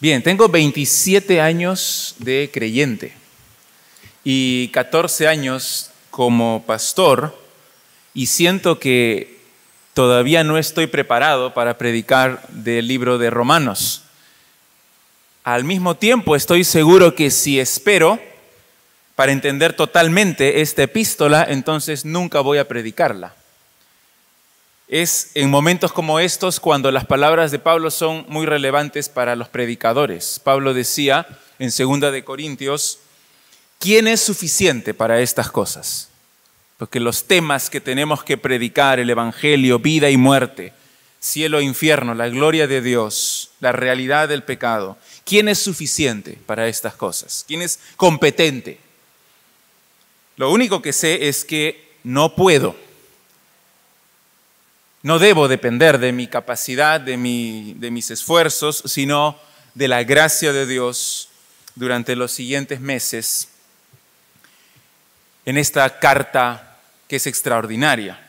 Bien, tengo 27 años de creyente y 14 años como pastor y siento que todavía no estoy preparado para predicar del libro de Romanos. Al mismo tiempo estoy seguro que si espero para entender totalmente esta epístola, entonces nunca voy a predicarla. Es en momentos como estos cuando las palabras de Pablo son muy relevantes para los predicadores. Pablo decía en 2 de Corintios, ¿quién es suficiente para estas cosas? Porque los temas que tenemos que predicar, el evangelio, vida y muerte, cielo e infierno, la gloria de Dios, la realidad del pecado, ¿quién es suficiente para estas cosas? ¿Quién es competente? Lo único que sé es que no puedo no debo depender de mi capacidad, de, mis esfuerzos, sino de la gracia de Dios durante los siguientes meses en esta carta que es extraordinaria.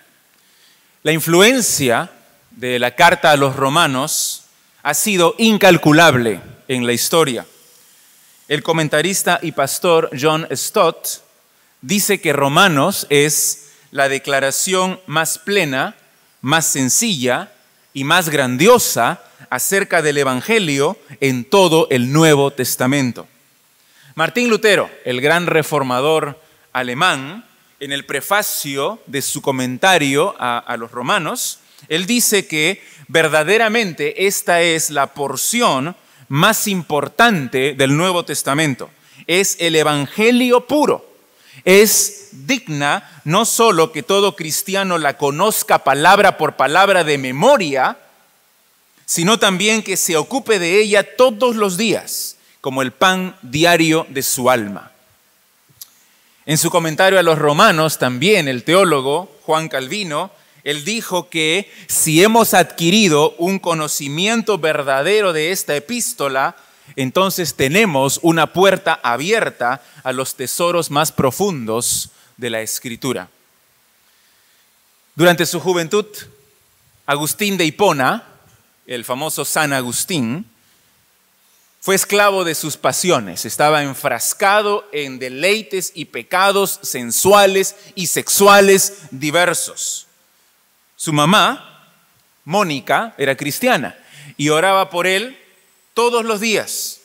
La influencia de la carta a los romanos ha sido incalculable en la historia. El comentarista y pastor John Stott dice que Romanos es la declaración más plena más sencilla y más grandiosa acerca del Evangelio en todo el Nuevo Testamento. Martín Lutero, el gran reformador alemán, en el prefacio de su comentario a, los romanos, él dice que verdaderamente esta es la porción más importante del Nuevo Testamento. Es el Evangelio puro es digna no solo que todo cristiano la conozca palabra por palabra de memoria, sino también que se ocupe de ella todos los días, como el pan diario de su alma. En su comentario a los romanos, también el teólogo Juan Calvino, él dijo que si hemos adquirido un conocimiento verdadero de esta epístola, entonces tenemos una puerta abierta a los tesoros más profundos de la escritura. Durante su juventud, Agustín de Hipona, el famoso San Agustín, fue esclavo de sus pasiones, estaba enfrascado en deleites y pecados sensuales y sexuales diversos. Su mamá, Mónica, era cristiana y oraba por él todos los días.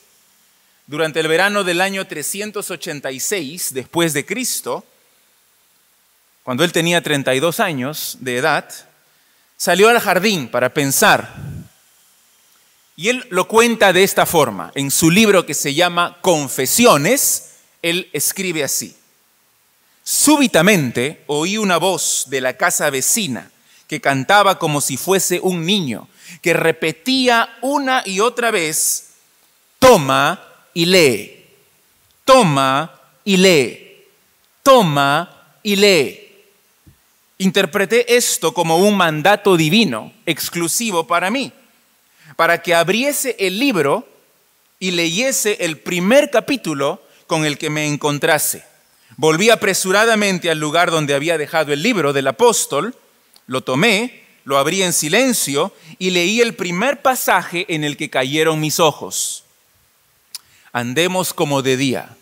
Durante el verano del año 386 después de Cristo, cuando él tenía 32 años de edad, salió al jardín para pensar. Y él lo cuenta de esta forma. En su libro que se llama Confesiones, él escribe así. Súbitamente oí una voz de la casa vecina que cantaba como si fuese un niño que repetía una y otra vez, toma y lee, toma y lee, toma y lee. Interpreté esto como un mandato divino, exclusivo para mí, para que abriese el libro y leyese el primer capítulo con el que me encontrase. Volví apresuradamente al lugar donde había dejado el libro del apóstol, lo tomé, lo abrí en silencio y leí el primer pasaje en el que cayeron mis ojos. Andemos como de día,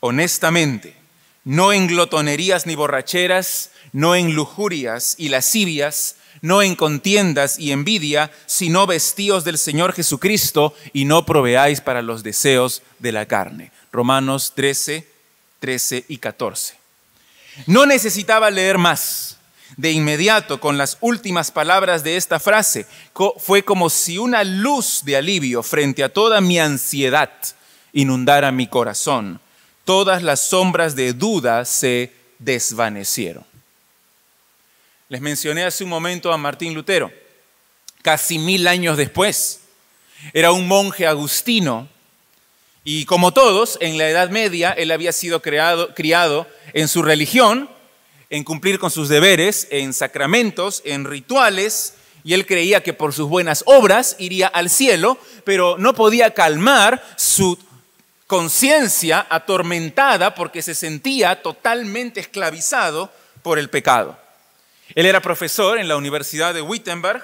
honestamente, no en glotonerías ni borracheras, no en lujurias y lascivias, no en contiendas y envidia, sino vestíos del Señor Jesucristo y no proveáis para los deseos de la carne. Romanos 13, 13 y 14. No necesitaba leer más de inmediato con las últimas palabras de esta frase. Fue como si una luz de alivio frente a toda mi ansiedad inundara mi corazón. Todas las sombras de duda se desvanecieron. Les mencioné hace un momento a Martín Lutero, casi mil años después. Era un monje agustino y como todos, en la Edad Media, él había sido criado en su religión, en cumplir con sus deberes, en sacramentos, en rituales, y él creía que por sus buenas obras iría al cielo, pero no podía calmar su conciencia atormentada porque se sentía totalmente esclavizado por el pecado. Él era profesor en la Universidad de Wittenberg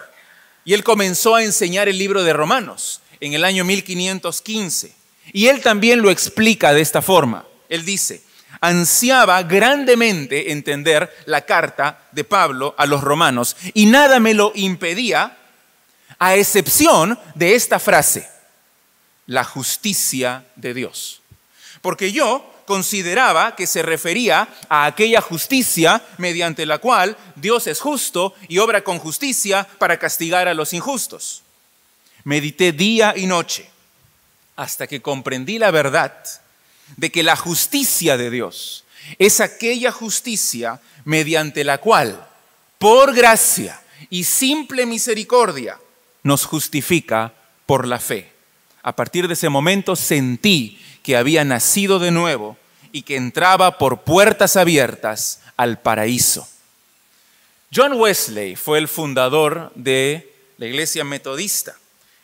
y él comenzó a enseñar el libro de Romanos. en el año 1515. Y él también lo explica de esta forma. Él dice, ansiaba grandemente entender la carta de Pablo a los romanos y nada me lo impedía, a excepción de esta frase, la justicia de Dios. Porque yo consideraba que se refería a aquella justicia mediante la cual Dios es justo y obra con justicia para castigar a los injustos. Medité día y noche hasta que comprendí la verdad de que la justicia de Dios es aquella justicia mediante la cual, por gracia y simple misericordia, nos justifica por la fe. A partir de ese momento sentí que había nacido de nuevo y que entraba por puertas abiertas al paraíso. John Wesley fue el fundador de la iglesia metodista.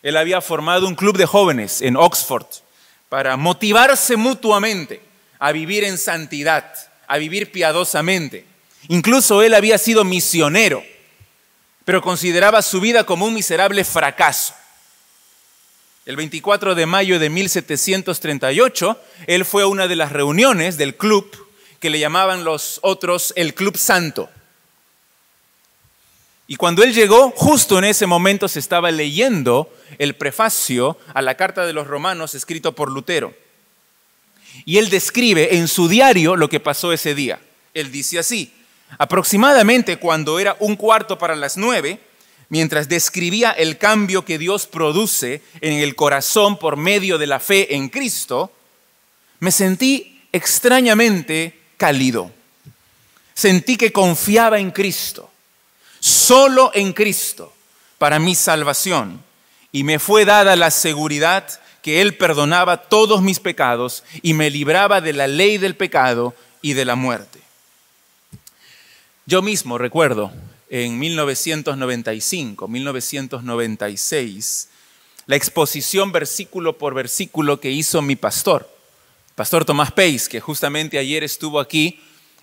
Él había formado un club de jóvenes en Oxford para motivarse mutuamente a vivir en santidad, a vivir piadosamente. Incluso él había sido misionero, pero consideraba su vida como un miserable fracaso. El 24 de mayo de 1738, él fue a una de las reuniones del club que le llamaban los otros el Club Santo. Y cuando él llegó, justo en ese momento se estaba leyendo el prefacio a la carta de los romanos escrito por Lutero. Y él describe en su diario lo que pasó ese día. Él dice así, aproximadamente cuando era un cuarto para las nueve, mientras describía el cambio que Dios produce en el corazón por medio de la fe en Cristo, me sentí extrañamente cálido. Sentí que confiaba en Cristo solo en Cristo para mi salvación y me fue dada la seguridad que Él perdonaba todos mis pecados y me libraba de la ley del pecado y de la muerte. Yo mismo recuerdo en 1995, 1996, la exposición versículo por versículo que hizo mi pastor, Pastor Tomás Peis, que justamente ayer estuvo aquí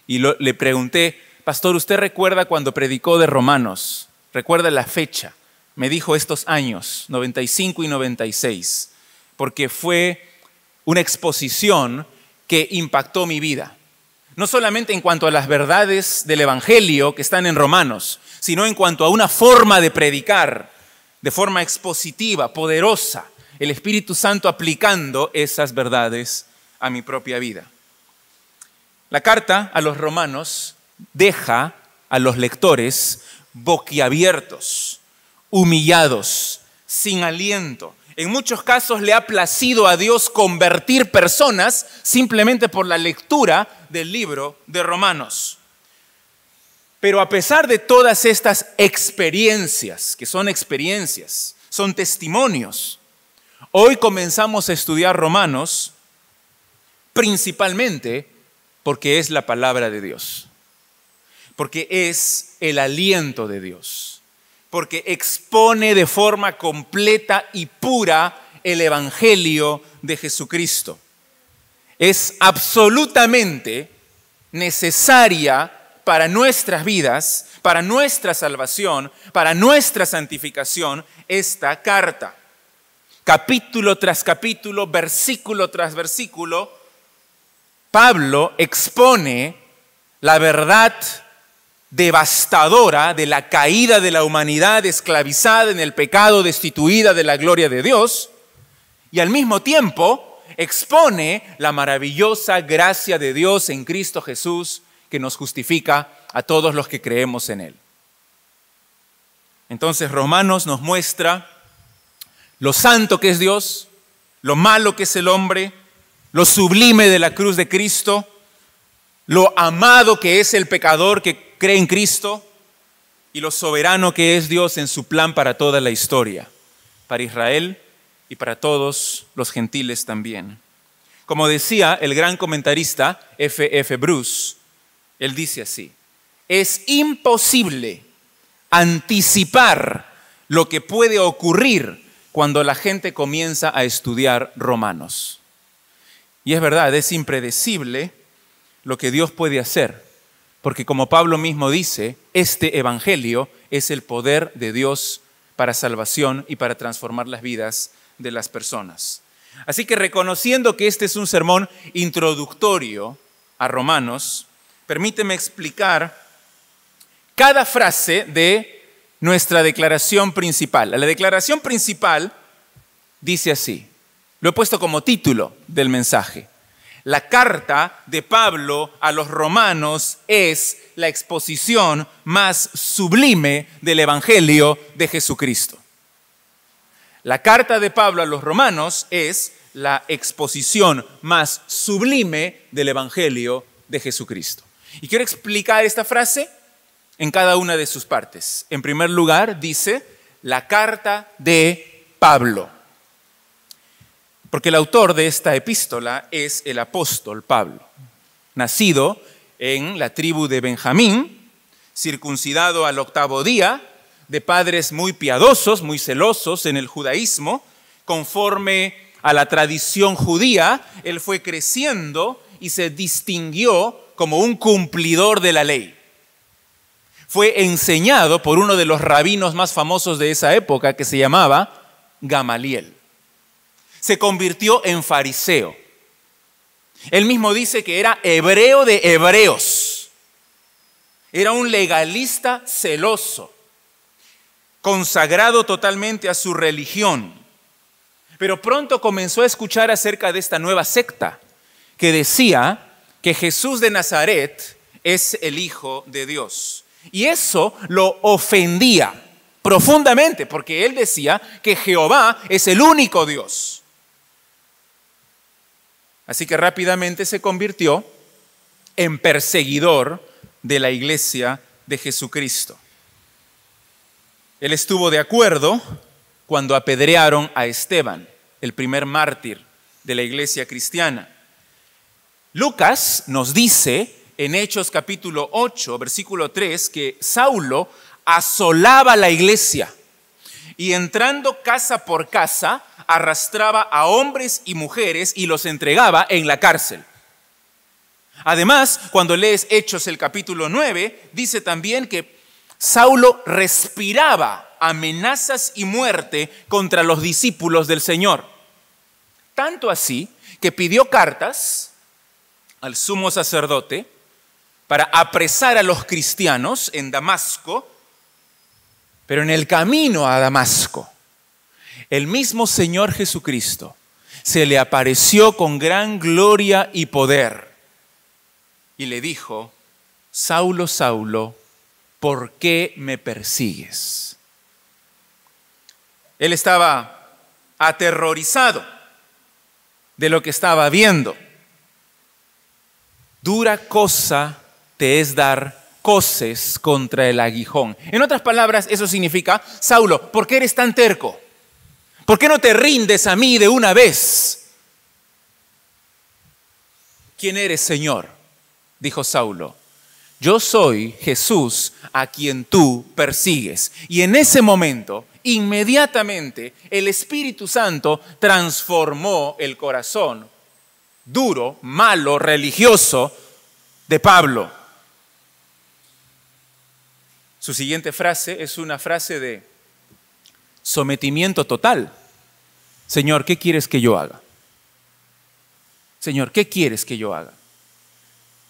y le pregunté, Pastor, ¿usted recuerda cuando predicó de Romanos? Recuerda la fecha. Me dijo estos años, 95 y 96, porque fue una exposición que impactó mi vida. No solamente en cuanto a las verdades del Evangelio que están en Romanos, sino en cuanto a una forma de predicar de forma expositiva, poderosa, el Espíritu Santo aplicando esas verdades a mi propia vida. La carta a los romanos deja a los lectores boquiabiertos, humillados, sin aliento. En muchos casos le ha placido a Dios convertir personas simplemente por la lectura del libro de Romanos. Pero a pesar de todas estas experiencias, que son experiencias, son testimonios, hoy comenzamos a estudiar Romanos principalmente porque es la palabra de Dios porque es el aliento de Dios, porque expone de forma completa y pura el Evangelio de Jesucristo. Es absolutamente necesaria para nuestras vidas, para nuestra salvación, para nuestra santificación, esta carta. Capítulo tras capítulo, versículo tras versículo, Pablo expone la verdad devastadora de la caída de la humanidad esclavizada en el pecado, destituida de la gloria de Dios, y al mismo tiempo expone la maravillosa gracia de Dios en Cristo Jesús que nos justifica a todos los que creemos en Él. Entonces Romanos nos muestra lo santo que es Dios, lo malo que es el hombre, lo sublime de la cruz de Cristo, lo amado que es el pecador que cree en Cristo y lo soberano que es Dios en su plan para toda la historia, para Israel y para todos los gentiles también. Como decía el gran comentarista F. F. Bruce, él dice así, es imposible anticipar lo que puede ocurrir cuando la gente comienza a estudiar romanos. Y es verdad, es impredecible lo que Dios puede hacer porque como Pablo mismo dice, este Evangelio es el poder de Dios para salvación y para transformar las vidas de las personas. Así que reconociendo que este es un sermón introductorio a Romanos, permíteme explicar cada frase de nuestra declaración principal. La declaración principal dice así, lo he puesto como título del mensaje. La carta de Pablo a los romanos es la exposición más sublime del Evangelio de Jesucristo. La carta de Pablo a los romanos es la exposición más sublime del Evangelio de Jesucristo. Y quiero explicar esta frase en cada una de sus partes. En primer lugar, dice la carta de Pablo. Porque el autor de esta epístola es el apóstol Pablo, nacido en la tribu de Benjamín, circuncidado al octavo día, de padres muy piadosos, muy celosos en el judaísmo, conforme a la tradición judía, él fue creciendo y se distinguió como un cumplidor de la ley. Fue enseñado por uno de los rabinos más famosos de esa época que se llamaba Gamaliel se convirtió en fariseo. Él mismo dice que era hebreo de hebreos. Era un legalista celoso, consagrado totalmente a su religión. Pero pronto comenzó a escuchar acerca de esta nueva secta que decía que Jesús de Nazaret es el Hijo de Dios. Y eso lo ofendía profundamente, porque él decía que Jehová es el único Dios. Así que rápidamente se convirtió en perseguidor de la iglesia de Jesucristo. Él estuvo de acuerdo cuando apedrearon a Esteban, el primer mártir de la iglesia cristiana. Lucas nos dice en Hechos capítulo 8, versículo 3, que Saulo asolaba la iglesia y entrando casa por casa, arrastraba a hombres y mujeres y los entregaba en la cárcel. Además, cuando lees Hechos el capítulo 9, dice también que Saulo respiraba amenazas y muerte contra los discípulos del Señor. Tanto así que pidió cartas al sumo sacerdote para apresar a los cristianos en Damasco pero en el camino a Damasco, el mismo Señor Jesucristo se le apareció con gran gloria y poder y le dijo, Saulo, Saulo, ¿por qué me persigues? Él estaba aterrorizado de lo que estaba viendo. Dura cosa te es dar coces contra el aguijón. En otras palabras, eso significa, Saulo, ¿por qué eres tan terco? ¿Por qué no te rindes a mí de una vez? ¿Quién eres, Señor? Dijo Saulo. Yo soy Jesús a quien tú persigues. Y en ese momento, inmediatamente, el Espíritu Santo transformó el corazón duro, malo, religioso de Pablo. Su siguiente frase es una frase de sometimiento total. Señor, ¿qué quieres que yo haga? Señor, ¿qué quieres que yo haga?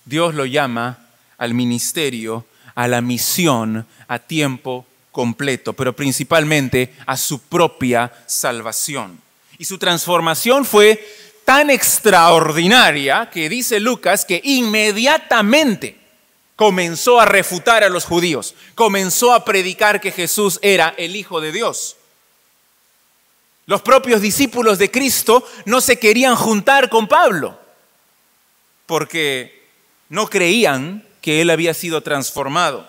Dios lo llama al ministerio, a la misión a tiempo completo, pero principalmente a su propia salvación. Y su transformación fue tan extraordinaria que dice Lucas que inmediatamente comenzó a refutar a los judíos, comenzó a predicar que Jesús era el Hijo de Dios. Los propios discípulos de Cristo no se querían juntar con Pablo porque no creían que él había sido transformado.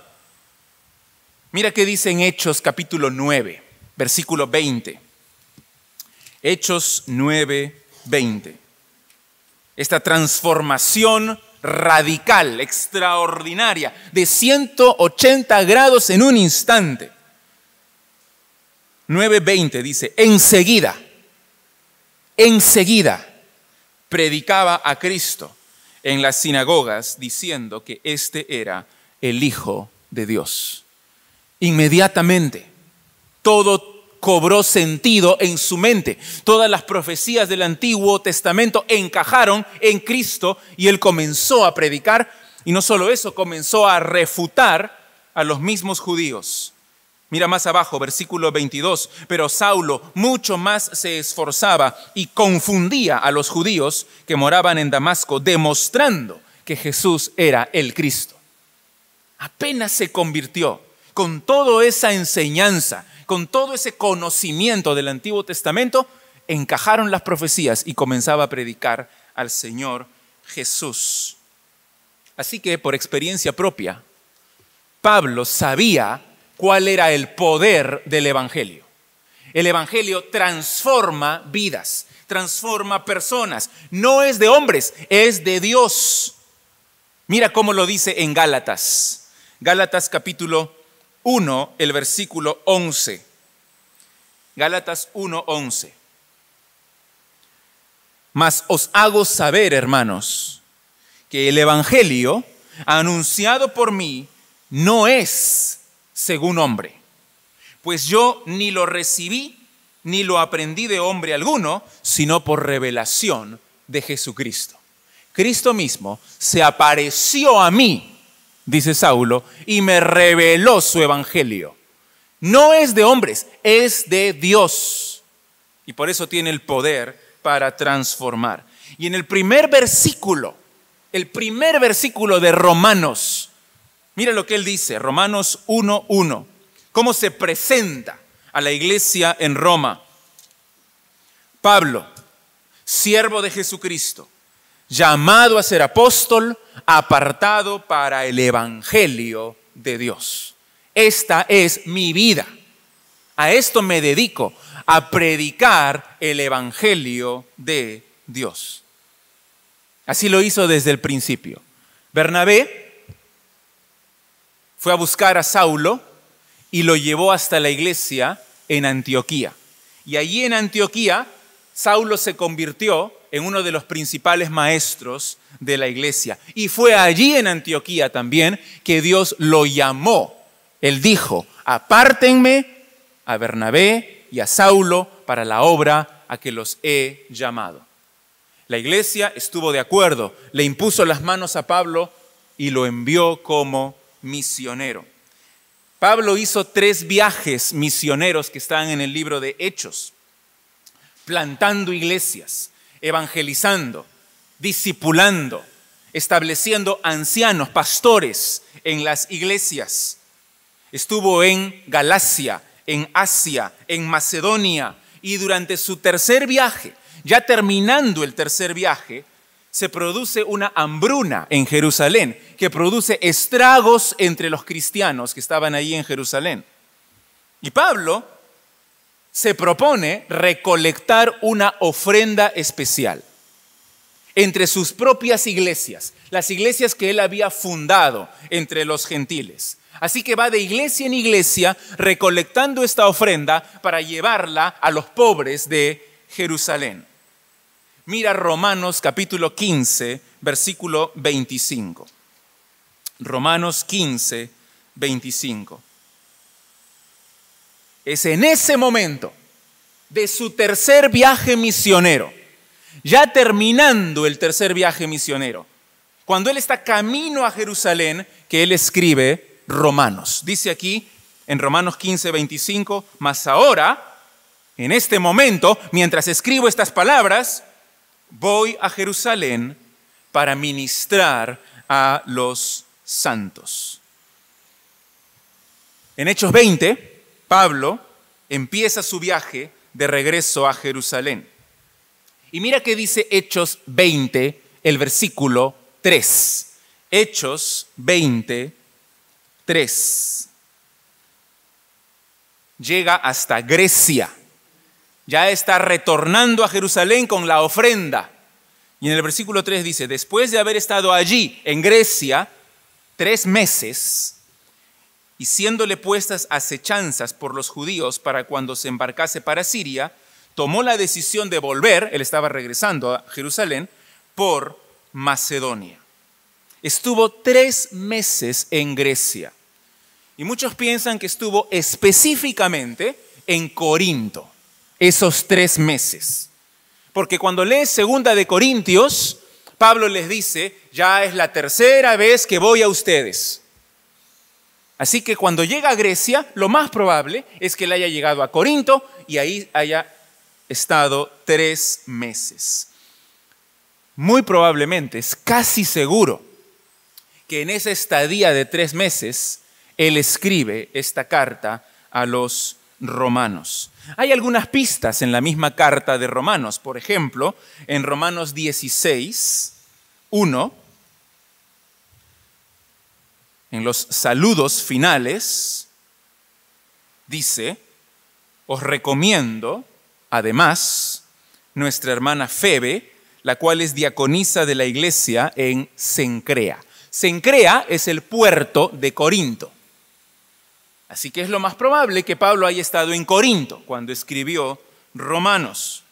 Mira qué dice en Hechos capítulo 9, versículo 20. Hechos 9, 20. Esta transformación radical, extraordinaria, de 180 grados en un instante. 9.20 dice, enseguida, enseguida predicaba a Cristo en las sinagogas diciendo que este era el Hijo de Dios. Inmediatamente todo cobró sentido en su mente. Todas las profecías del Antiguo Testamento encajaron en Cristo y él comenzó a predicar y no solo eso, comenzó a refutar a los mismos judíos. Mira más abajo, versículo 22, pero Saulo mucho más se esforzaba y confundía a los judíos que moraban en Damasco, demostrando que Jesús era el Cristo. Apenas se convirtió con toda esa enseñanza, con todo ese conocimiento del Antiguo Testamento, encajaron las profecías y comenzaba a predicar al Señor Jesús. Así que por experiencia propia, Pablo sabía cuál era el poder del Evangelio. El Evangelio transforma vidas, transforma personas. No es de hombres, es de Dios. Mira cómo lo dice en Gálatas. Gálatas capítulo 1, el versículo 11. Gálatas 1, 11. Mas os hago saber, hermanos, que el Evangelio anunciado por mí no es según hombre. Pues yo ni lo recibí ni lo aprendí de hombre alguno, sino por revelación de Jesucristo. Cristo mismo se apareció a mí, dice Saulo, y me reveló su evangelio. No es de hombres, es de Dios. Y por eso tiene el poder para transformar. Y en el primer versículo, el primer versículo de Romanos, Mira lo que él dice, Romanos 1.1, cómo se presenta a la iglesia en Roma. Pablo, siervo de Jesucristo, llamado a ser apóstol, apartado para el Evangelio de Dios. Esta es mi vida. A esto me dedico, a predicar el Evangelio de Dios. Así lo hizo desde el principio. Bernabé fue a buscar a Saulo y lo llevó hasta la iglesia en Antioquía. Y allí en Antioquía, Saulo se convirtió en uno de los principales maestros de la iglesia. Y fue allí en Antioquía también que Dios lo llamó. Él dijo, apártenme a Bernabé y a Saulo para la obra a que los he llamado. La iglesia estuvo de acuerdo, le impuso las manos a Pablo y lo envió como misionero. Pablo hizo tres viajes misioneros que están en el libro de Hechos, plantando iglesias, evangelizando, discipulando, estableciendo ancianos, pastores en las iglesias. Estuvo en Galacia, en Asia, en Macedonia y durante su tercer viaje, ya terminando el tercer viaje, se produce una hambruna en Jerusalén que produce estragos entre los cristianos que estaban allí en Jerusalén. Y Pablo se propone recolectar una ofrenda especial entre sus propias iglesias, las iglesias que él había fundado entre los gentiles. Así que va de iglesia en iglesia recolectando esta ofrenda para llevarla a los pobres de Jerusalén. Mira Romanos capítulo 15, versículo 25. Romanos 15, 25. Es en ese momento de su tercer viaje misionero, ya terminando el tercer viaje misionero, cuando él está camino a Jerusalén, que él escribe Romanos. Dice aquí en Romanos 15, 25, mas ahora, en este momento, mientras escribo estas palabras, voy a Jerusalén para ministrar a los santos. En Hechos 20, Pablo empieza su viaje de regreso a Jerusalén. Y mira qué dice Hechos 20, el versículo 3. Hechos 20, 3. Llega hasta Grecia ya está retornando a Jerusalén con la ofrenda. Y en el versículo 3 dice, después de haber estado allí, en Grecia, tres meses, y siéndole puestas acechanzas por los judíos para cuando se embarcase para Siria, tomó la decisión de volver, él estaba regresando a Jerusalén, por Macedonia. Estuvo tres meses en Grecia. Y muchos piensan que estuvo específicamente en Corinto esos tres meses. Porque cuando lees segunda de Corintios, Pablo les dice, ya es la tercera vez que voy a ustedes. Así que cuando llega a Grecia, lo más probable es que él haya llegado a Corinto y ahí haya estado tres meses. Muy probablemente, es casi seguro, que en esa estadía de tres meses, él escribe esta carta a los romanos. Hay algunas pistas en la misma carta de Romanos. Por ejemplo, en Romanos 16, 1, en los saludos finales, dice, os recomiendo, además, nuestra hermana Febe, la cual es diaconisa de la iglesia en Sencrea. Sencrea es el puerto de Corinto. Así que es lo más probable que Pablo haya estado en Corinto cuando escribió Romanos.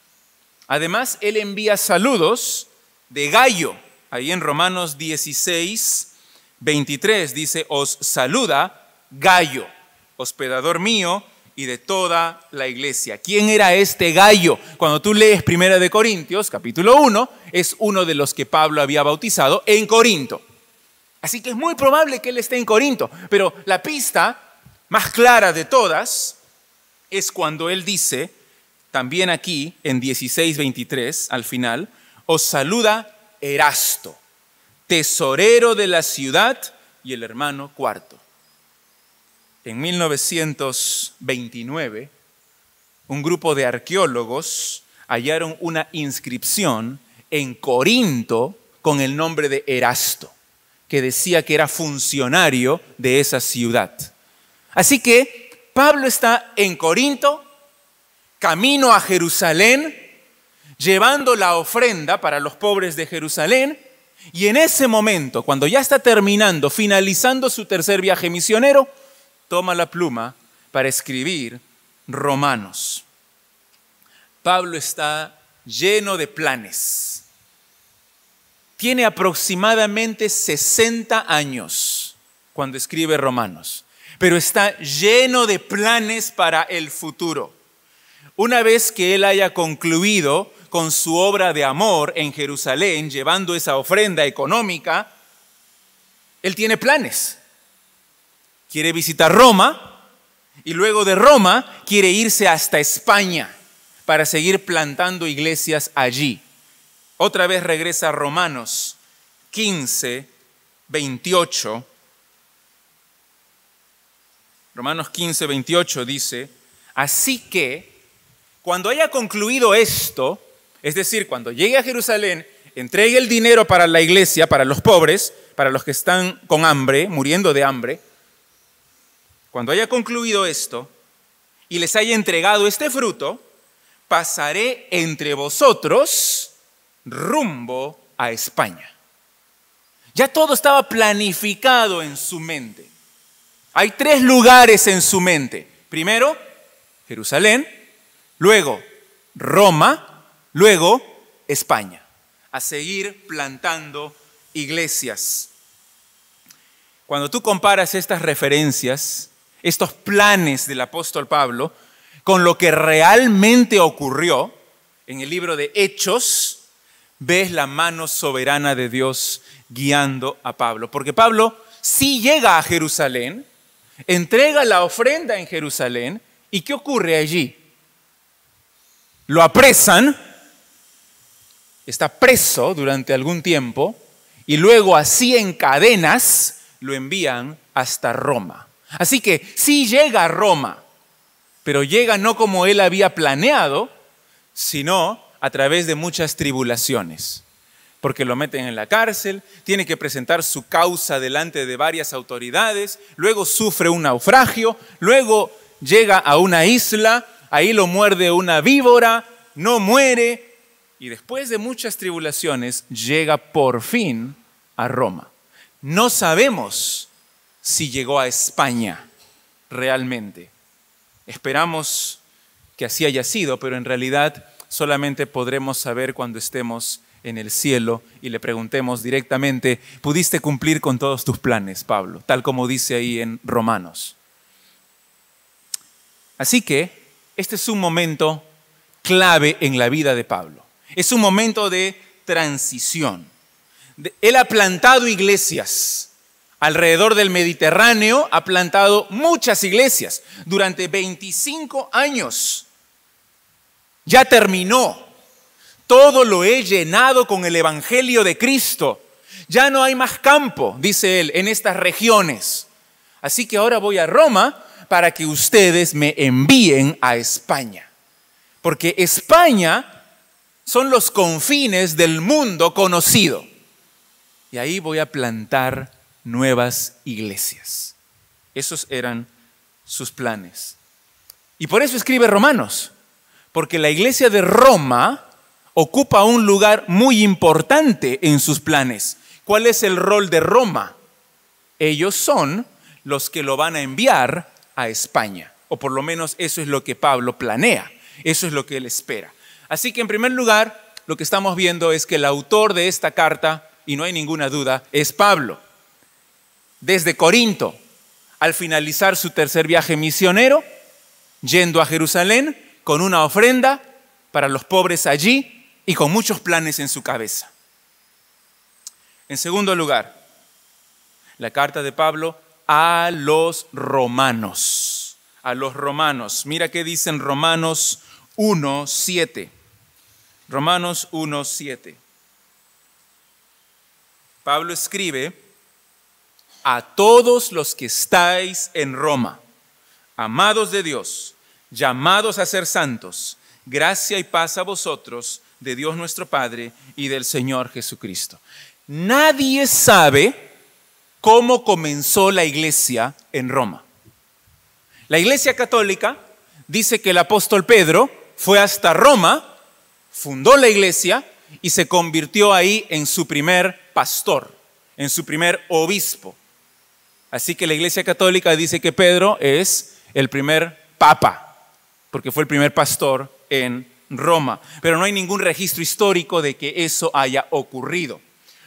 Además, él envía saludos de Gallo. Ahí en Romanos 16, 23 dice, os saluda Gallo, hospedador mío y de toda la iglesia. ¿Quién era este Gallo? Cuando tú lees Primera de Corintios, capítulo 1, es uno de los que Pablo había bautizado en Corinto. Así que es muy probable que él esté en Corinto, pero la pista más clara de todas es cuando él dice, también aquí en 16:23 al final, os saluda Erasto, tesorero de la ciudad y el hermano cuarto. En 1929, un grupo de arqueólogos hallaron una inscripción en Corinto con el nombre de Erasto, que decía que era funcionario de esa ciudad. Así que Pablo está en Corinto, camino a Jerusalén, llevando la ofrenda para los pobres de Jerusalén, y en ese momento, cuando ya está terminando, finalizando su tercer viaje misionero, toma la pluma para escribir Romanos. Pablo está lleno de planes. Tiene aproximadamente 60 años cuando escribe Romanos pero está lleno de planes para el futuro. Una vez que él haya concluido con su obra de amor en Jerusalén, llevando esa ofrenda económica, él tiene planes. Quiere visitar Roma y luego de Roma quiere irse hasta España para seguir plantando iglesias allí. Otra vez regresa a Romanos 15, 28 Romanos 15, 28 dice, así que cuando haya concluido esto, es decir, cuando llegue a Jerusalén, entregue el dinero para la iglesia, para los pobres, para los que están con hambre, muriendo de hambre, cuando haya concluido esto y les haya entregado este fruto, pasaré entre vosotros rumbo a España. Ya todo estaba planificado en su mente. Hay tres lugares en su mente. Primero, Jerusalén, luego Roma, luego España. A seguir plantando iglesias. Cuando tú comparas estas referencias, estos planes del apóstol Pablo, con lo que realmente ocurrió en el libro de Hechos, ves la mano soberana de Dios guiando a Pablo. Porque Pablo sí llega a Jerusalén, entrega la ofrenda en Jerusalén y ¿qué ocurre allí? Lo apresan, está preso durante algún tiempo y luego así en cadenas lo envían hasta Roma. Así que sí llega a Roma, pero llega no como él había planeado, sino a través de muchas tribulaciones porque lo meten en la cárcel, tiene que presentar su causa delante de varias autoridades, luego sufre un naufragio, luego llega a una isla, ahí lo muerde una víbora, no muere, y después de muchas tribulaciones llega por fin a Roma. No sabemos si llegó a España realmente. Esperamos que así haya sido, pero en realidad solamente podremos saber cuando estemos en el cielo y le preguntemos directamente, ¿pudiste cumplir con todos tus planes, Pablo? Tal como dice ahí en Romanos. Así que Este es un momento clave en la vida de Pablo. Es un momento de transición. Él ha plantado iglesias alrededor del Mediterráneo, ha plantado muchas iglesias durante 25 años. Ya terminó. Todo lo he llenado con el Evangelio de Cristo. Ya no hay más campo, dice él, en estas regiones. Así que ahora voy a Roma para que ustedes me envíen a España. Porque España son los confines del mundo conocido. Y ahí voy a plantar nuevas iglesias. Esos eran sus planes. Y por eso escribe Romanos, porque la iglesia de Roma ocupa un lugar muy importante en sus planes. ¿Cuál es el rol de Roma? Ellos son los que lo van a enviar a España, o por lo menos eso es lo que Pablo planea, eso es lo que él espera. Así que en primer lugar, lo que estamos viendo es que el autor de esta carta, y no hay ninguna duda, es Pablo. Desde Corinto, al finalizar su tercer viaje misionero, yendo a Jerusalén con una ofrenda para los pobres allí y con muchos planes en su cabeza. En segundo lugar, la carta de Pablo a los romanos. A los romanos. Mira qué dicen Romanos 1, 7. Romanos 1, 7. Pablo escribe, a todos los que estáis en Roma, amados de Dios, llamados a ser santos, gracia y paz a vosotros, de Dios nuestro Padre y del Señor Jesucristo. Nadie sabe cómo comenzó la iglesia en Roma. La iglesia católica dice que el apóstol Pedro fue hasta Roma fundó la iglesia y se convirtió ahí en su primer pastor, en su primer obispo. Así que la iglesia católica dice que Pedro es el primer papa, porque fue el primer pastor en Roma. Pero no hay ningún registro histórico de que eso haya ocurrido.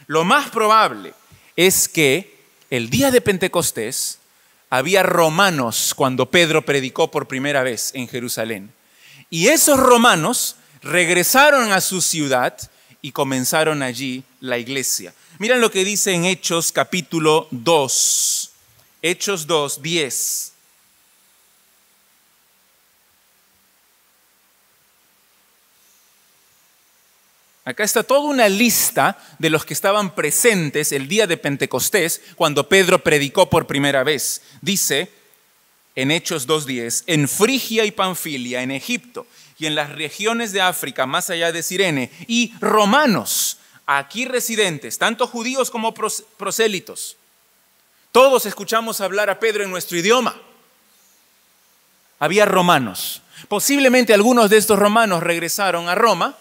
Lo más probable es que el día de Pentecostés había romanos cuando Pedro predicó por primera vez en Jerusalén. Y esos romanos regresaron a su ciudad y comenzaron allí la iglesia. Miren lo que dice en Hechos capítulo 2. Hechos 2, 10. Acá está toda una lista de los que estaban presentes el día de Pentecostés cuando Pedro predicó por primera vez. Dice en Hechos 2.10, en Frigia y Panfilia, en Egipto, y en las regiones de África, más allá de Sirene, y romanos, aquí residentes, tanto judíos como prosélitos. Todos escuchamos hablar a Pedro en nuestro idioma. Había romanos. Posiblemente algunos de estos romanos regresaron a Roma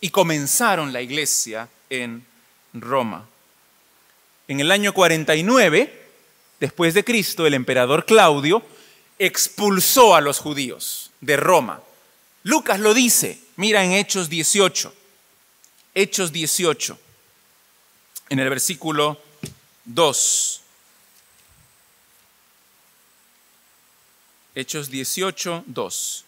y comenzaron la iglesia en Roma. En el año 49, después de Cristo, el emperador Claudio expulsó a los judíos de Roma Lucas lo dice, mira en Hechos 18, Hechos 18, en el versículo 2. Hechos 18, 2.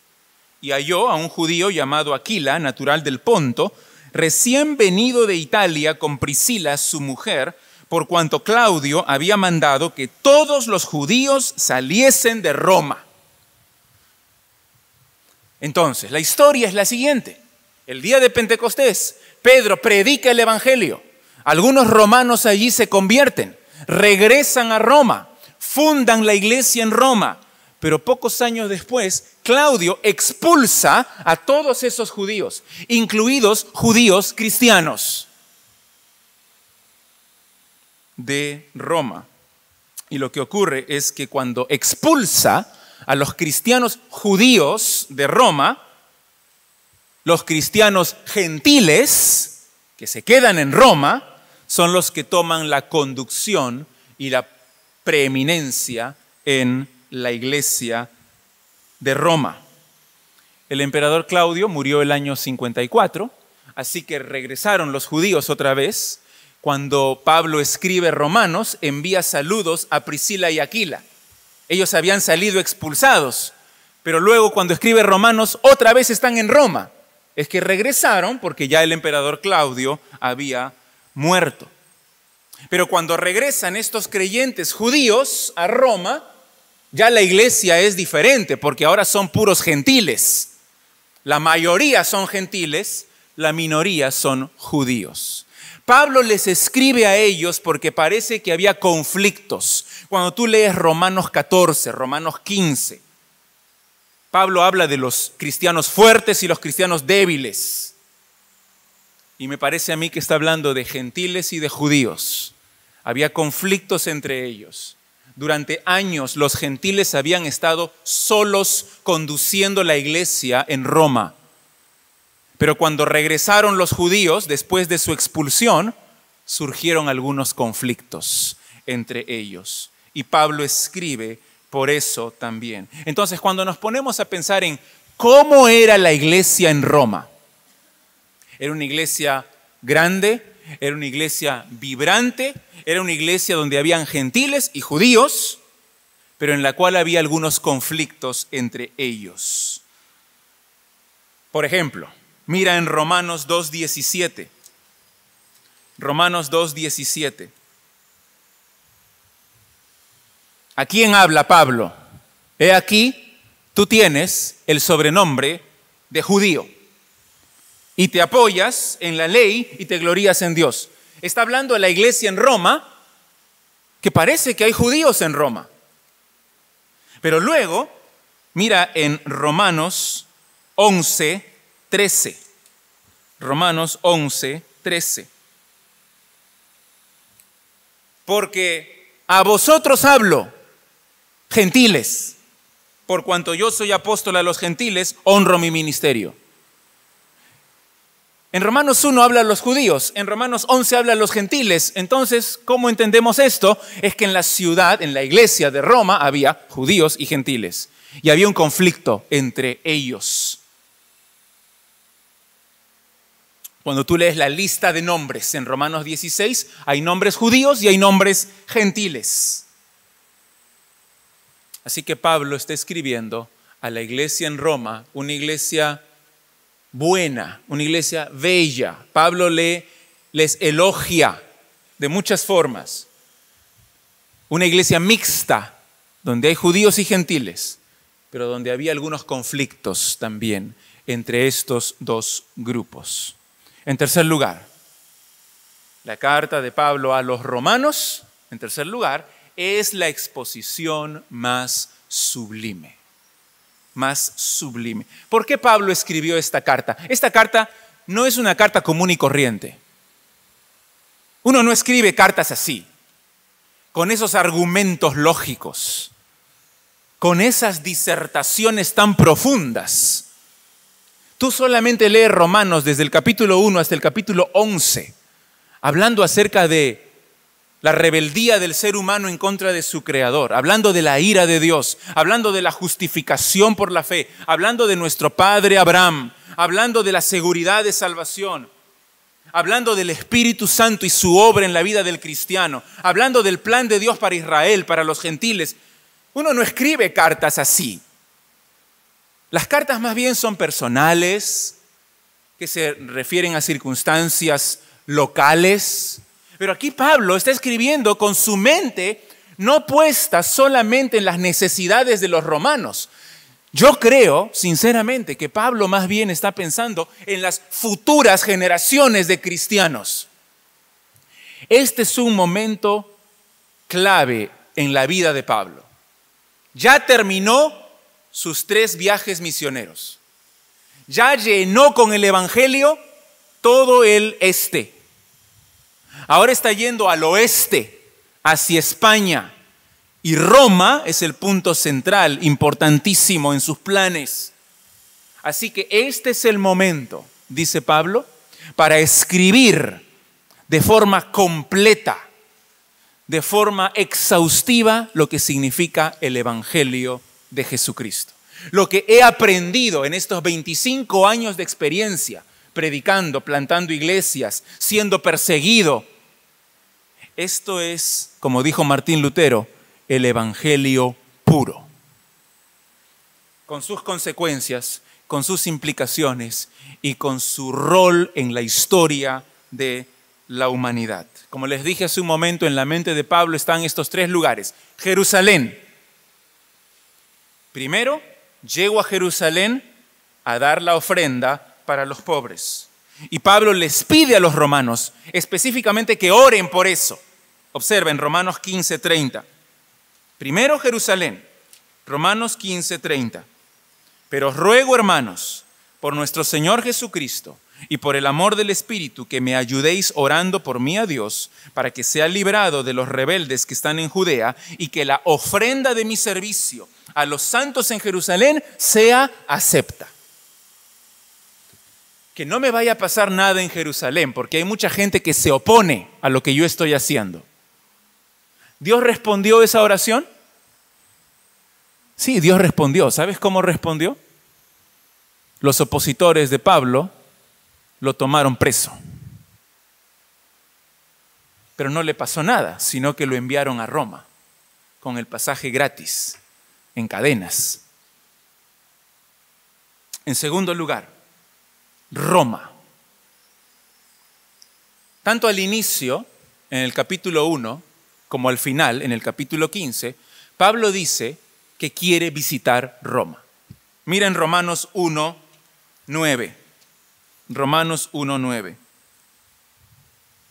Y halló a un judío llamado Aquila, natural del Ponto, recién venido de Italia con Priscila, su mujer, por cuanto Claudio había mandado que todos los judíos saliesen de Roma. Entonces, la historia es la siguiente. El día de Pentecostés, Pedro predica el Evangelio. Algunos romanos allí se convierten, regresan a Roma, fundan la iglesia en Roma. Pero pocos años después, Claudio expulsa a todos esos judíos, incluidos judíos cristianos de Roma. Y lo que ocurre es que cuando expulsa a los cristianos judíos de Roma, los cristianos gentiles que se quedan en Roma son los que toman la conducción y la preeminencia en la iglesia de Roma. El emperador Claudio murió el año 54, así que regresaron los judíos otra vez. Cuando Pablo escribe Romanos, envía saludos a Priscila y Aquila ellos habían salido expulsados, pero luego cuando escribe Romanos otra vez están en Roma. Es que regresaron porque ya el emperador Claudio había muerto. Pero cuando regresan estos creyentes judíos a Roma, ya la iglesia es diferente porque ahora son puros gentiles. La mayoría son gentiles, la minoría son judíos. Pablo les escribe a ellos porque parece que había conflictos. Cuando tú lees Romanos 14, Romanos 15, Pablo habla de los cristianos fuertes y los cristianos débiles. Y me parece a mí que está hablando de gentiles y de judíos. Había conflictos entre ellos. Durante años los gentiles habían estado solos conduciendo la iglesia en Roma. Pero cuando regresaron los judíos, después de su expulsión, surgieron algunos conflictos entre ellos. Y Pablo escribe por eso también. Entonces, cuando nos ponemos a pensar en cómo era la iglesia en Roma, era una iglesia grande, era una iglesia vibrante, era una iglesia donde habían gentiles y judíos, pero en la cual había algunos conflictos entre ellos. Por ejemplo, mira en Romanos 2.17. Romanos 2.17. ¿A quién habla Pablo? He aquí, tú tienes el sobrenombre de judío y te apoyas en la ley y te glorías en Dios. Está hablando de la iglesia en Roma, que parece que hay judíos en Roma. Pero luego, mira en Romanos 11, 13. Romanos 11, 13. Porque a vosotros hablo, gentiles, por cuanto yo soy apóstol a los gentiles, honro mi ministerio. En Romanos 1 habla a los judíos, en Romanos 11 habla a los gentiles. Entonces, ¿cómo entendemos esto? Es que en la ciudad, en la iglesia de Roma, había judíos y gentiles. Y había un conflicto entre ellos. Cuando tú lees la lista de nombres en Romanos 16, hay nombres judíos y hay nombres gentiles. Así que Pablo está escribiendo a la iglesia en Roma, una iglesia buena, una iglesia bella. Pablo le, les elogia de muchas formas. Una iglesia mixta, donde hay judíos y gentiles, pero donde había algunos conflictos también entre estos dos grupos. En tercer lugar, la carta de Pablo a los romanos, en tercer lugar, es la exposición más sublime más sublime. ¿Por qué Pablo escribió esta carta? Esta carta no es una carta común y corriente. Uno no escribe cartas así, con esos argumentos lógicos, con esas disertaciones tan profundas. Tú solamente lees Romanos desde el capítulo 1 hasta el capítulo 11, hablando acerca de la rebeldía del ser humano en contra de su creador, hablando de la ira de Dios, hablando de la justificación por la fe, hablando de nuestro padre Abraham, hablando de la seguridad de salvación, hablando del Espíritu Santo y su obra en la vida del cristiano, hablando del plan de Dios para Israel, para los gentiles. Uno no escribe cartas así. Las cartas más bien son personales, que se refieren a circunstancias locales, pero aquí Pablo está escribiendo con su mente no puesta solamente en las necesidades de los romanos. Yo creo, sinceramente, que Pablo más bien está pensando en las futuras generaciones de cristianos. Este es un momento clave en la vida de Pablo. Ya terminó sus tres viajes misioneros. Ya llenó con el Evangelio todo el este. Ahora está yendo al oeste, hacia España. Y Roma es el punto central, importantísimo en sus planes. Así que este es el momento, dice Pablo, para escribir de forma completa, de forma exhaustiva, lo que significa el Evangelio de Jesucristo. Lo que he aprendido en estos 25 años de experiencia predicando, plantando iglesias, siendo perseguido. Esto es, como dijo Martín Lutero, el Evangelio puro. con sus consecuencias, con sus implicaciones y con su rol en la historia de la humanidad. Como les dije hace un momento, en la mente de Pablo están estos tres lugares. Jerusalén. Primero, llego a Jerusalén a dar la ofrenda para los pobres. Y Pablo les pide a los romanos específicamente que oren por eso. Observen Romanos 15:30. Primero Jerusalén, Romanos 15:30. Pero ruego, hermanos, por nuestro Señor Jesucristo y por el amor del Espíritu, que me ayudéis orando por mí a Dios, para que sea librado de los rebeldes que están en Judea y que la ofrenda de mi servicio a los santos en Jerusalén sea acepta. Que no me vaya a pasar nada en Jerusalén, porque hay mucha gente que se opone a lo que yo estoy haciendo. ¿Dios respondió esa oración? Sí, Dios respondió. ¿Sabes cómo respondió? Los opositores de Pablo lo tomaron preso. Pero no le pasó nada, sino que lo enviaron a Roma con el pasaje gratis, en cadenas. En segundo lugar, Roma. Tanto al inicio, en el capítulo 1, como al final, en el capítulo 15, Pablo dice que quiere visitar Roma. Miren Romanos 1, 9. Romanos 1, 9.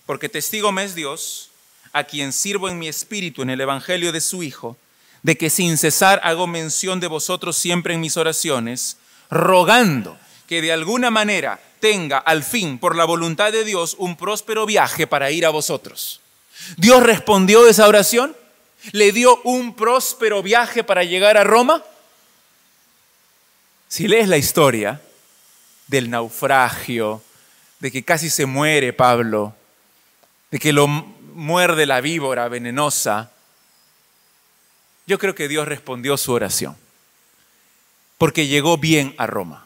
Porque testigo me es Dios, a quien sirvo en mi espíritu en el Evangelio de su Hijo, de que sin cesar hago mención de vosotros siempre en mis oraciones, rogando que de alguna manera tenga al fin, por la voluntad de Dios, un próspero viaje para ir a vosotros. Dios respondió esa oración, le dio un próspero viaje para llegar a Roma. Si lees la historia del naufragio, de que casi se muere Pablo, de que lo muerde la víbora venenosa, yo creo que Dios respondió su oración, porque llegó bien a Roma.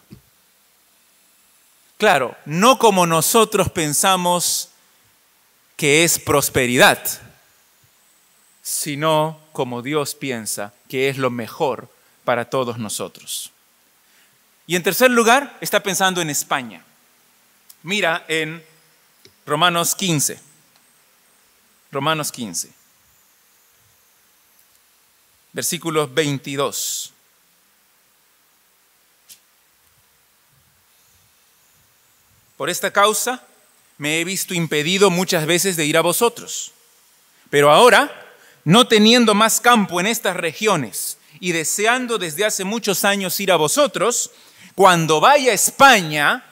Claro, no como nosotros pensamos que es prosperidad, sino como Dios piensa que es lo mejor para todos nosotros. Y en tercer lugar, está pensando en España. Mira en Romanos 15. Romanos 15. Versículo 22. Por esta causa me he visto impedido muchas veces de ir a vosotros. Pero ahora, no teniendo más campo en estas regiones y deseando desde hace muchos años ir a vosotros, cuando vaya a España,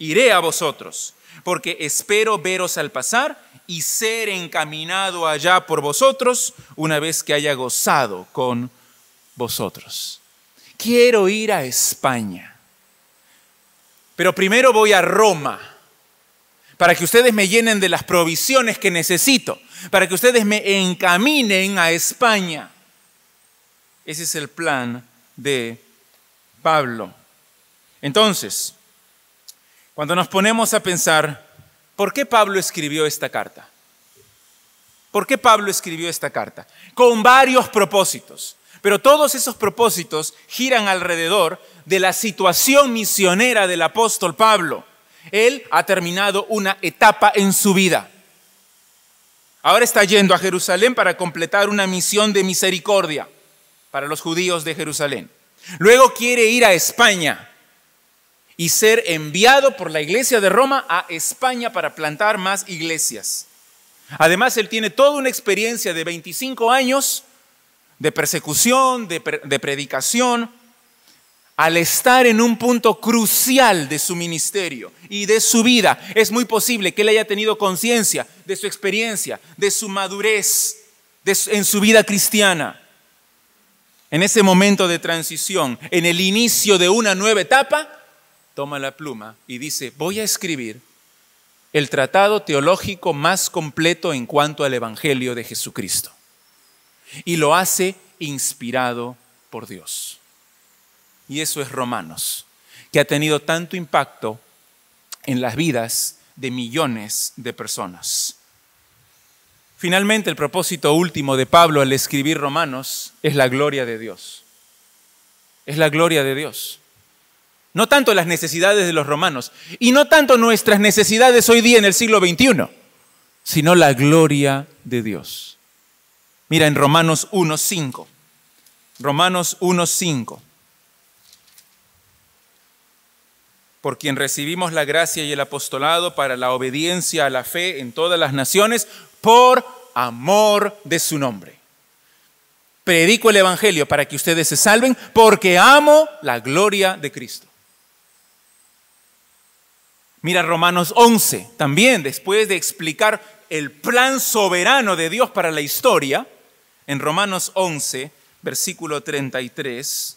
iré a vosotros, porque espero veros al pasar y ser encaminado allá por vosotros una vez que haya gozado con vosotros. Quiero ir a España, pero primero voy a Roma para que ustedes me llenen de las provisiones que necesito, para que ustedes me encaminen a España. Ese es el plan de Pablo. Entonces, cuando nos ponemos a pensar, ¿por qué Pablo escribió esta carta? ¿Por qué Pablo escribió esta carta? Con varios propósitos, pero todos esos propósitos giran alrededor de la situación misionera del apóstol Pablo él ha terminado una etapa en su vida. Ahora está yendo a Jerusalén para completar una misión de misericordia para los judíos de Jerusalén. Luego quiere ir a España y ser enviado por la iglesia de Roma a España para plantar más iglesias. Además, él tiene toda una experiencia de 25 años de persecución, de, predicación, al estar en un punto crucial de su ministerio y de su vida, es muy posible que él haya tenido conciencia de su experiencia, de su madurez en su vida cristiana. En ese momento de transición, en el inicio de una nueva etapa, toma la pluma y dice, voy a escribir el tratado teológico más completo en cuanto al Evangelio de Jesucristo. Y lo hace inspirado por Dios. Y eso es Romanos, que ha tenido tanto impacto en las vidas de millones de personas. Finalmente, el propósito último de Pablo al escribir Romanos es la gloria de Dios. es la gloria de Dios. No tanto las necesidades de los romanos y no tanto nuestras necesidades hoy día en el siglo XXI, sino la gloria de Dios. Mira en Romanos 1.5. Romanos 1.5. por quien recibimos la gracia y el apostolado para la obediencia a la fe en todas las naciones, por amor de su nombre. Predico el Evangelio para que ustedes se salven, porque amo la gloria de Cristo. Mira Romanos 11, también después de explicar el plan soberano de Dios para la historia, en Romanos 11, versículo 33,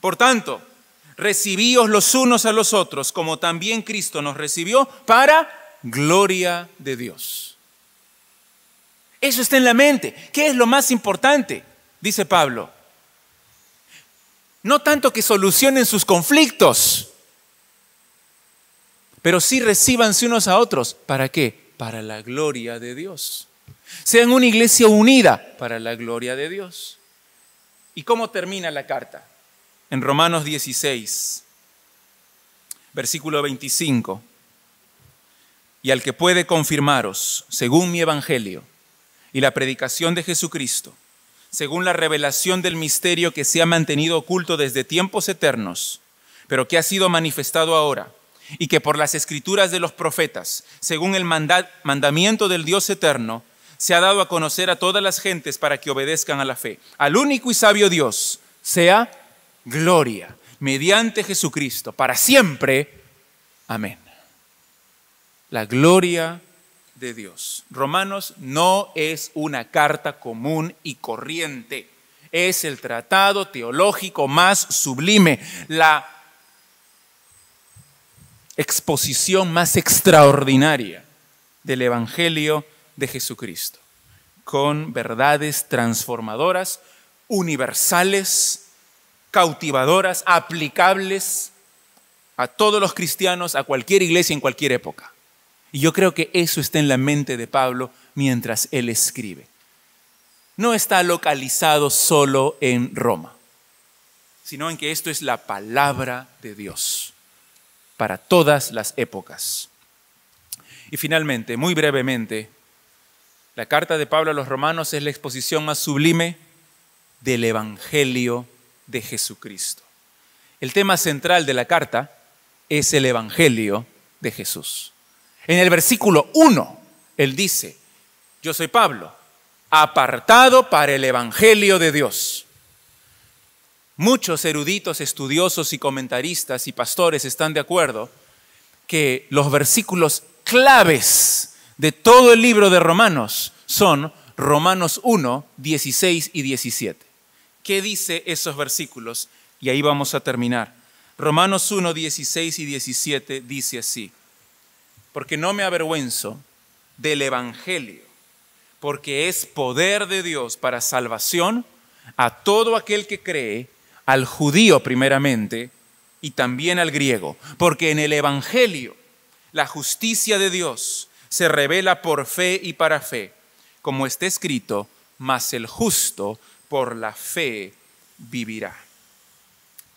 Por tanto, recibíos los unos a los otros, como también Cristo nos recibió, para gloria de Dios. Eso está en la mente. ¿Qué es lo más importante? Dice Pablo. No tanto que solucionen sus conflictos, pero sí recibanse unos a otros. ¿Para qué? Para la gloria de Dios. Sean una iglesia unida para la gloria de Dios. ¿Y cómo termina la carta? En Romanos 16, versículo 25. Y al que puede confirmaros, según mi evangelio y la predicación de Jesucristo, según la revelación del misterio que se ha mantenido oculto desde tiempos eternos, pero que ha sido manifestado ahora, y que por las escrituras de los profetas, según el mandamiento del Dios eterno, se ha dado a conocer a todas las gentes para que obedezcan a la fe. Al único y sabio Dios sea gloria mediante Jesucristo para siempre. Amén. La gloria de Dios. Romanos no es una carta común y corriente. Es el tratado teológico más sublime, la exposición más extraordinaria del Evangelio de Jesucristo, con verdades transformadoras, universales, cautivadoras, aplicables a todos los cristianos, a cualquier iglesia en cualquier época. Y yo creo que eso está en la mente de Pablo mientras él escribe. No está localizado solo en Roma, sino en que esto es la palabra de Dios para todas las épocas. Y finalmente, muy brevemente, la carta de Pablo a los romanos es la exposición más sublime del Evangelio de Jesucristo. El tema central de la carta es el Evangelio de Jesús. En el versículo 1, él dice, yo soy Pablo, apartado para el Evangelio de Dios. Muchos eruditos, estudiosos y comentaristas y pastores están de acuerdo que los versículos claves de todo el libro de Romanos son Romanos 1, 16 y 17. ¿Qué dice esos versículos? Y ahí vamos a terminar. Romanos 1, 16 y 17 dice así, porque no me avergüenzo del Evangelio, porque es poder de Dios para salvación a todo aquel que cree, al judío primeramente y también al griego, porque en el Evangelio la justicia de Dios se revela por fe y para fe, como está escrito, mas el justo por la fe vivirá.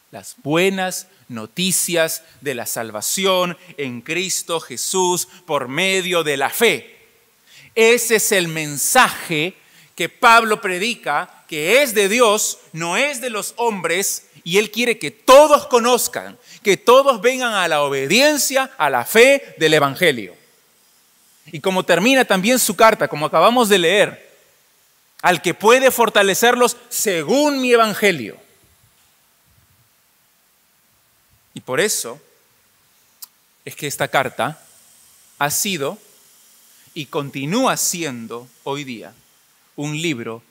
Las buenas noticias de la salvación en Cristo Jesús por medio de la fe. Ese es el mensaje que Pablo predica, que es de Dios, no es de los hombres, y él quiere que todos conozcan, que todos vengan a la obediencia, a la fe del Evangelio. Y como termina también su carta, como acabamos de leer, al que puede fortalecerlos según mi evangelio. Y por eso es que esta carta ha sido y continúa siendo hoy día un libro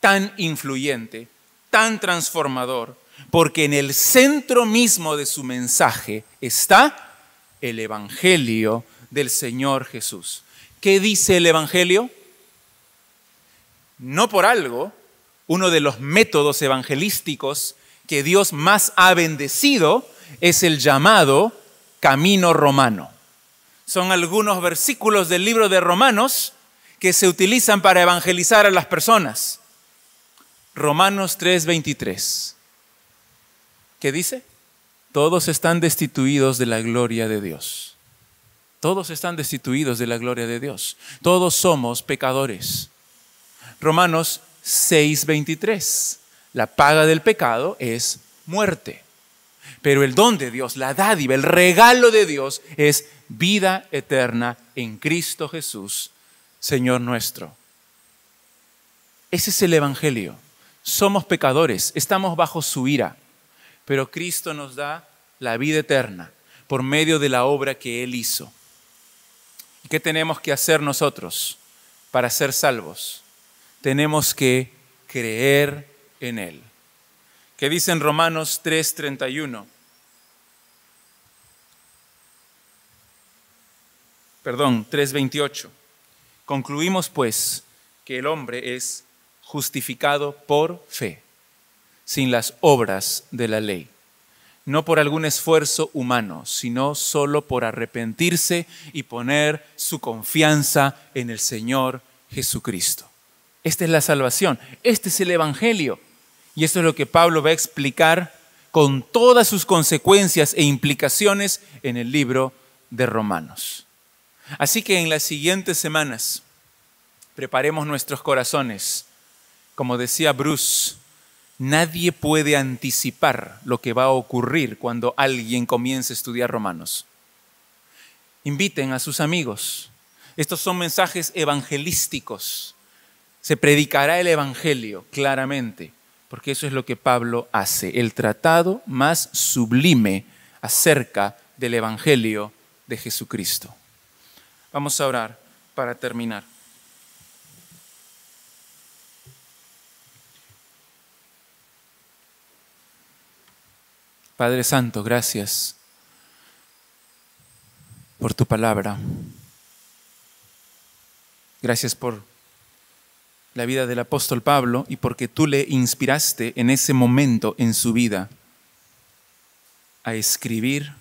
tan influyente, tan transformador, porque en el centro mismo de su mensaje está el Evangelio del Señor Jesús. ¿Qué dice el Evangelio? No por algo, uno de los métodos evangelísticos que Dios más ha bendecido es el llamado camino romano. Son algunos versículos del libro de Romanos que se utilizan para evangelizar a las personas. Romanos 3:23. ¿Qué dice? Todos están destituidos de la gloria de Dios. Todos están destituidos de la gloria de Dios. Todos somos pecadores. Romanos 6:23. La paga del pecado es muerte. Pero el don de Dios, la dádiva, el regalo de Dios es vida eterna en Cristo Jesús, Señor nuestro. Ese es el Evangelio. Somos pecadores, estamos bajo su ira, pero Cristo nos da la vida eterna por medio de la obra que Él hizo. ¿Y qué tenemos que hacer nosotros para ser salvos? Tenemos que creer en Él. ¿Qué dice en Romanos 3:31? Perdón, 3:28. Concluimos pues que el hombre es justificado por fe, sin las obras de la ley, no por algún esfuerzo humano, sino solo por arrepentirse y poner su confianza en el Señor Jesucristo. Esta es la salvación, este es el Evangelio. Y esto es lo que Pablo va a explicar con todas sus consecuencias e implicaciones en el libro de Romanos. Así que en las siguientes semanas preparemos nuestros corazones. Como decía Bruce, nadie puede anticipar lo que va a ocurrir cuando alguien comience a estudiar Romanos. Inviten a sus amigos. Estos son mensajes evangelísticos. Se predicará el Evangelio claramente, porque eso es lo que Pablo hace, el tratado más sublime acerca del Evangelio de Jesucristo. Vamos a orar para terminar. Padre Santo, gracias por tu palabra. Gracias por la vida del apóstol Pablo y porque tú le inspiraste en ese momento en su vida a escribir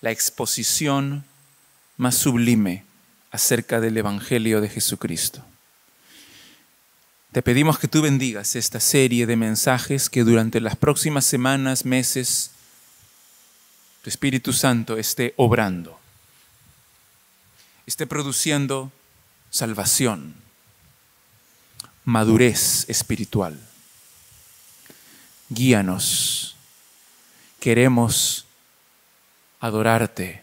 la exposición más sublime acerca del Evangelio de Jesucristo. Te pedimos que tú bendigas esta serie de mensajes que durante las próximas semanas, meses, tu Espíritu Santo esté obrando, esté produciendo salvación, madurez espiritual. Guíanos. Queremos adorarte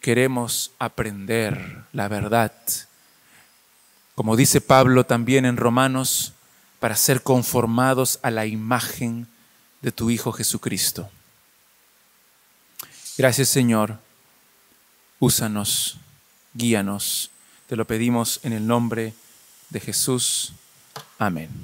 queremos aprender la verdad. Como dice Pablo también en Romanos, para ser conformados a la imagen de tu Hijo Jesucristo. Gracias Señor, úsanos, guíanos. Te lo pedimos en el nombre de Jesús. Amén.